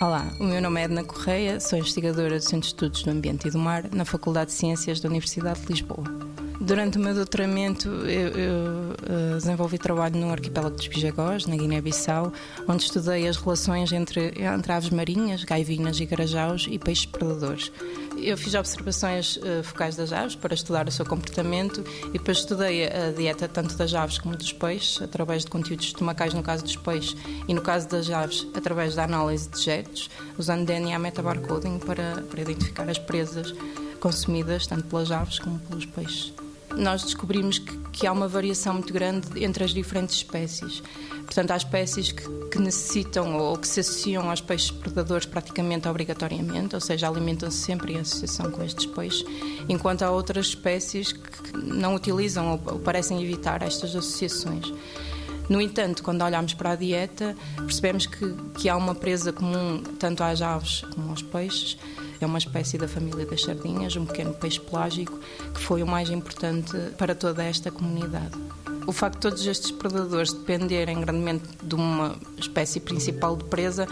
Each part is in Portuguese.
Olá, o meu nome é Edna Correia, sou investigadora do Centro de Estudos do Ambiente e do Mar na Faculdade de Ciências da Universidade de Lisboa. Durante o meu doutoramento, eu, eu desenvolvi trabalho no arquipélago dos Bijagós, na Guiné-Bissau, onde estudei as relações entre, entre aves marinhas, gaivinas e garajaus e peixes predadores. Eu fiz observações uh, focais das aves para estudar o seu comportamento e depois estudei a dieta tanto das aves como dos peixes, através de conteúdos estomacais no caso dos peixes e no caso das aves, através da análise de getos, usando DNA metabarcoding para, para identificar as presas consumidas tanto pelas aves como pelos peixes nós descobrimos que, que, há uma variação muito grande entre as diferentes espécies. Portanto, há espécies que, que, necessitam ou que se associam aos peixes predadores praticamente obrigatoriamente, ou seja, alimentam-se sempre em associação com estes peixes, enquanto há outras espécies que não utilizam ou, parecem evitar estas associações. No entanto, quando olhamos para a dieta, percebemos que, que há uma presa comum tanto às aves como aos peixes. É uma espécie da família das sardinhas, um pequeno peixe pelágico, que foi o mais importante para toda esta comunidade. O facto de todos estes predadores dependerem grandemente de uma espécie principal de presa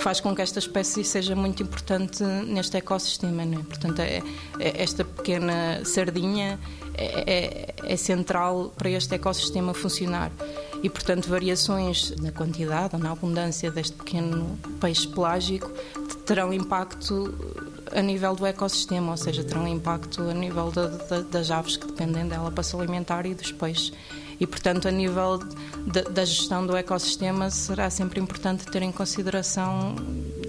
faz com que esta espécie seja muito importante neste ecossistema. Né? Portanto, é, é, esta pequena sardinha é, é, é central para este ecossistema funcionar e, portanto, variações na quantidade ou na abundância deste pequeno peixe pelágico terão impacto a nível do ecossistema, ou seja, terão impacto a nível das aves que dependem dela para se alimentar e dos peixes. E, portanto, a nível de, da gestão do ecossistema, será sempre importante ter em consideração